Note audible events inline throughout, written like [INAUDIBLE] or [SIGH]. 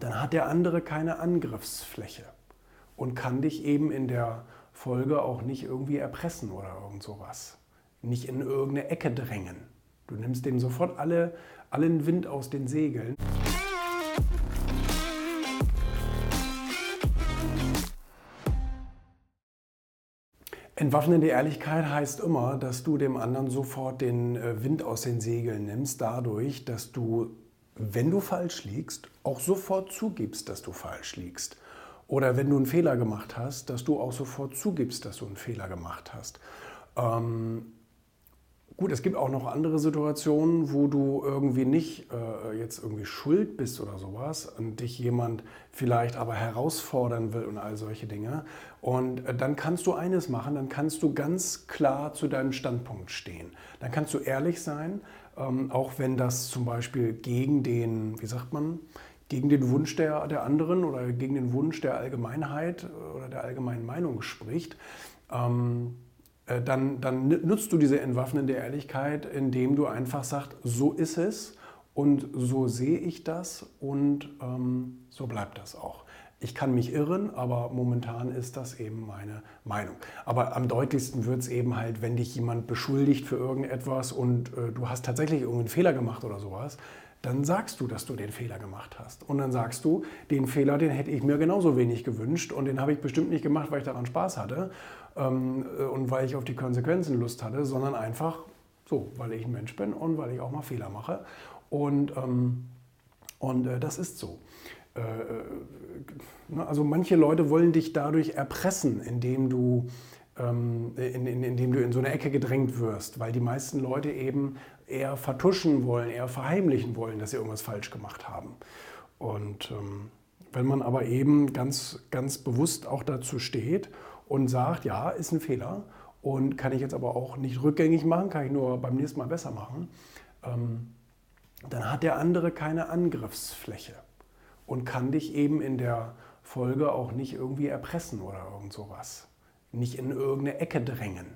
dann hat der andere keine Angriffsfläche und kann dich eben in der Folge auch nicht irgendwie erpressen oder irgend sowas. Nicht in irgendeine Ecke drängen. Du nimmst dem sofort alle, allen Wind aus den Segeln. Entwaffnende Ehrlichkeit heißt immer, dass du dem anderen sofort den äh, Wind aus den Segeln nimmst, dadurch, dass du, wenn du falsch liegst, auch sofort zugibst, dass du falsch liegst. Oder wenn du einen Fehler gemacht hast, dass du auch sofort zugibst, dass du einen Fehler gemacht hast. Ähm, Gut, es gibt auch noch andere Situationen, wo du irgendwie nicht äh, jetzt irgendwie schuld bist oder sowas und dich jemand vielleicht aber herausfordern will und all solche Dinge. Und äh, dann kannst du eines machen, dann kannst du ganz klar zu deinem Standpunkt stehen. Dann kannst du ehrlich sein, ähm, auch wenn das zum Beispiel gegen den, wie sagt man, gegen den Wunsch der, der anderen oder gegen den Wunsch der Allgemeinheit oder der allgemeinen Meinung spricht. Ähm, äh, dann, dann nutzt du diese entwaffnende Ehrlichkeit, indem du einfach sagst, so ist es und so sehe ich das und ähm, so bleibt das auch. Ich kann mich irren, aber momentan ist das eben meine Meinung. Aber am deutlichsten wird es eben halt, wenn dich jemand beschuldigt für irgendetwas und äh, du hast tatsächlich irgendeinen Fehler gemacht oder sowas, dann sagst du, dass du den Fehler gemacht hast. Und dann sagst du, den Fehler, den hätte ich mir genauso wenig gewünscht und den habe ich bestimmt nicht gemacht, weil ich daran Spaß hatte ähm, äh, und weil ich auf die Konsequenzen Lust hatte, sondern einfach so, weil ich ein Mensch bin und weil ich auch mal Fehler mache. Und, ähm, und äh, das ist so. Äh, äh ne, also manche Leute wollen dich dadurch erpressen, indem du ähm, in, in, indem du in so eine Ecke gedrängt wirst, weil die meisten Leute eben eher vertuschen wollen, eher verheimlichen wollen, dass sie irgendwas falsch gemacht haben. Und ähm, wenn man aber eben ganz, ganz bewusst auch dazu steht und sagt, ja, ist ein Fehler und kann ich jetzt aber auch nicht rückgängig machen, kann ich nur beim nächsten Mal besser machen, ähm, dann hat der andere keine Angriffsfläche und kann dich eben in der Folge auch nicht irgendwie erpressen oder irgend sowas nicht in irgendeine Ecke drängen.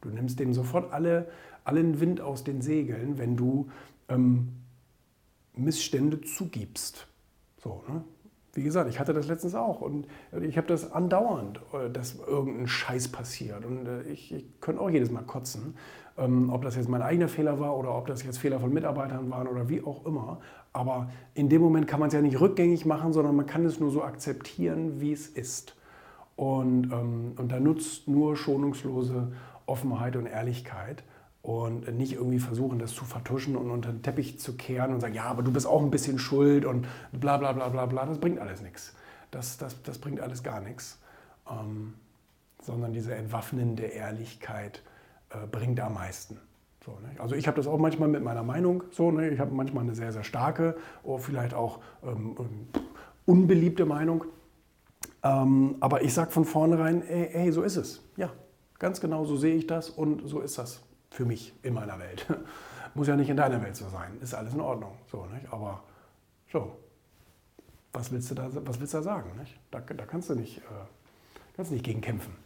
Du nimmst dem sofort alle, allen Wind aus den Segeln, wenn du ähm, Missstände zugibst. So, ne? Wie gesagt, ich hatte das letztens auch und ich habe das andauernd, äh, dass irgendein Scheiß passiert. Und äh, ich, ich könnte auch jedes Mal kotzen, ähm, ob das jetzt mein eigener Fehler war oder ob das jetzt Fehler von Mitarbeitern waren oder wie auch immer. Aber in dem Moment kann man es ja nicht rückgängig machen, sondern man kann es nur so akzeptieren, wie es ist. Und, ähm, und da nutzt nur schonungslose Offenheit und Ehrlichkeit und nicht irgendwie versuchen, das zu vertuschen und unter den Teppich zu kehren und sagen, ja, aber du bist auch ein bisschen schuld und bla bla bla bla bla. Das bringt alles nichts. Das, das, das bringt alles gar nichts. Ähm, sondern diese entwaffnende Ehrlichkeit äh, bringt am meisten. So, ne? Also ich habe das auch manchmal mit meiner Meinung so. Ne? Ich habe manchmal eine sehr, sehr starke oder vielleicht auch ähm, unbeliebte Meinung. Ähm, aber ich sage von vornherein, ey, ey, so ist es. Ja, ganz genau so sehe ich das und so ist das für mich in meiner Welt. [LAUGHS] Muss ja nicht in deiner Welt so sein. Ist alles in Ordnung. So, nicht? Aber so, was willst du da, was willst du da sagen? Nicht? Da, da kannst, du nicht, äh, kannst nicht gegen kämpfen.